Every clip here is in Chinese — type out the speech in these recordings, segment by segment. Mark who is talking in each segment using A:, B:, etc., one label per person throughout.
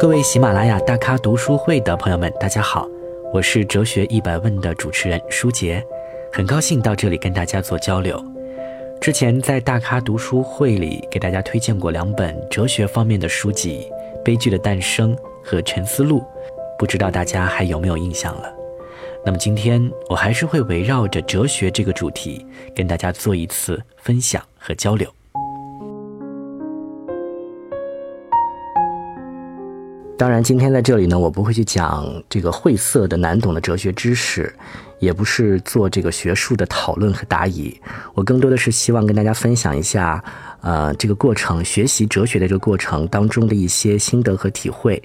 A: 各位喜马拉雅大咖读书会的朋友们，大家好，我是哲学一百问的主持人舒杰，很高兴到这里跟大家做交流。之前在大咖读书会里给大家推荐过两本哲学方面的书籍，《悲剧的诞生》和《沉思录》，不知道大家还有没有印象了？那么今天我还是会围绕着哲学这个主题，跟大家做一次分享和交流。当然，今天在这里呢，我不会去讲这个晦涩的、难懂的哲学知识，也不是做这个学术的讨论和答疑。我更多的是希望跟大家分享一下，呃，这个过程学习哲学的这个过程当中的一些心得和体会。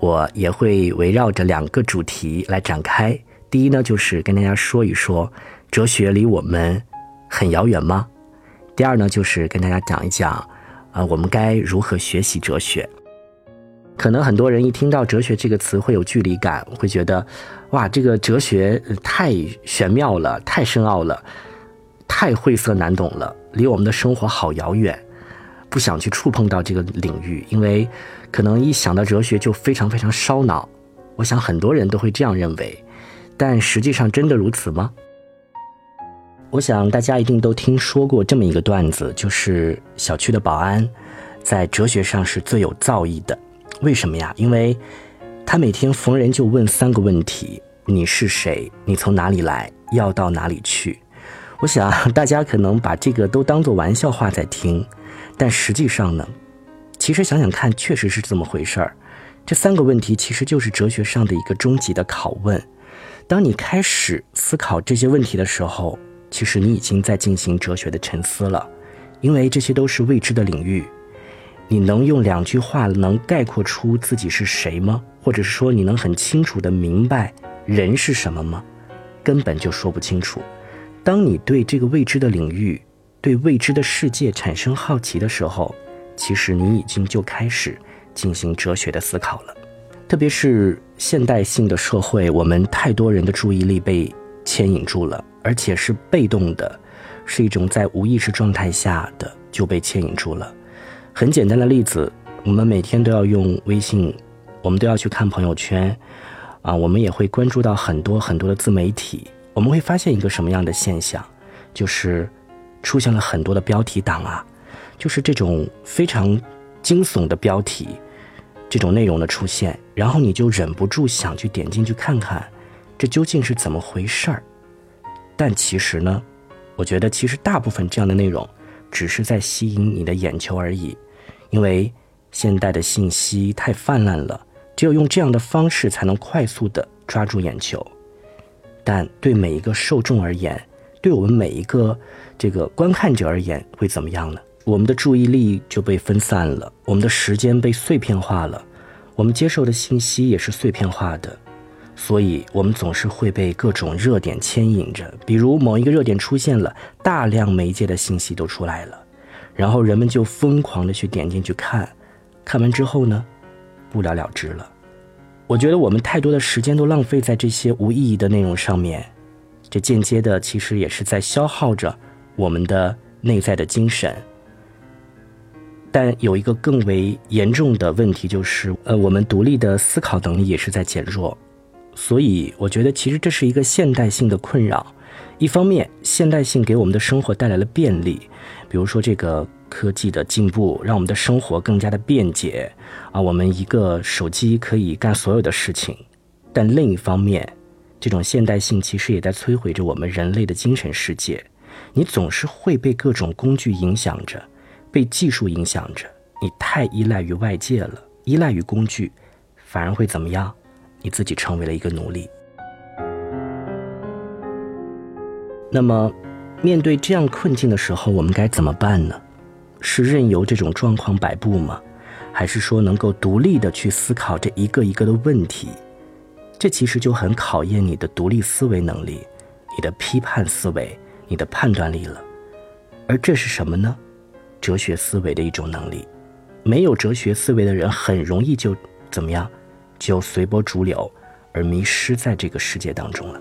A: 我也会围绕着两个主题来展开。第一呢，就是跟大家说一说哲学离我们很遥远吗？第二呢，就是跟大家讲一讲，啊，我们该如何学习哲学。可能很多人一听到哲学这个词会有距离感，会觉得，哇，这个哲学太玄妙了，太深奥了，太晦涩难懂了，离我们的生活好遥远，不想去触碰到这个领域，因为可能一想到哲学就非常非常烧脑。我想很多人都会这样认为，但实际上真的如此吗？我想大家一定都听说过这么一个段子，就是小区的保安在哲学上是最有造诣的。为什么呀？因为，他每天逢人就问三个问题：你是谁？你从哪里来？要到哪里去？我想大家可能把这个都当做玩笑话在听，但实际上呢，其实想想看，确实是这么回事儿。这三个问题其实就是哲学上的一个终极的拷问。当你开始思考这些问题的时候，其实你已经在进行哲学的沉思了，因为这些都是未知的领域。你能用两句话能概括出自己是谁吗？或者是说你能很清楚的明白人是什么吗？根本就说不清楚。当你对这个未知的领域、对未知的世界产生好奇的时候，其实你已经就开始进行哲学的思考了。特别是现代性的社会，我们太多人的注意力被牵引住了，而且是被动的，是一种在无意识状态下的就被牵引住了。很简单的例子，我们每天都要用微信，我们都要去看朋友圈，啊，我们也会关注到很多很多的自媒体。我们会发现一个什么样的现象，就是出现了很多的标题党啊，就是这种非常惊悚的标题，这种内容的出现，然后你就忍不住想去点进去看看，这究竟是怎么回事儿。但其实呢，我觉得其实大部分这样的内容，只是在吸引你的眼球而已。因为现代的信息太泛滥了，只有用这样的方式才能快速的抓住眼球。但对每一个受众而言，对我们每一个这个观看者而言，会怎么样呢？我们的注意力就被分散了，我们的时间被碎片化了，我们接受的信息也是碎片化的，所以我们总是会被各种热点牵引着。比如某一个热点出现了，大量媒介的信息都出来了。然后人们就疯狂的去点进去看，看完之后呢，不了了之了。我觉得我们太多的时间都浪费在这些无意义的内容上面，这间接的其实也是在消耗着我们的内在的精神。但有一个更为严重的问题就是，呃，我们独立的思考能力也是在减弱。所以我觉得其实这是一个现代性的困扰。一方面，现代性给我们的生活带来了便利，比如说这个科技的进步让我们的生活更加的便捷啊，我们一个手机可以干所有的事情。但另一方面，这种现代性其实也在摧毁着我们人类的精神世界。你总是会被各种工具影响着，被技术影响着，你太依赖于外界了，依赖于工具，反而会怎么样？你自己成为了一个奴隶。那么，面对这样困境的时候，我们该怎么办呢？是任由这种状况摆布吗？还是说能够独立的去思考这一个一个的问题？这其实就很考验你的独立思维能力、你的批判思维、你的判断力了。而这是什么呢？哲学思维的一种能力。没有哲学思维的人，很容易就怎么样，就随波逐流，而迷失在这个世界当中了。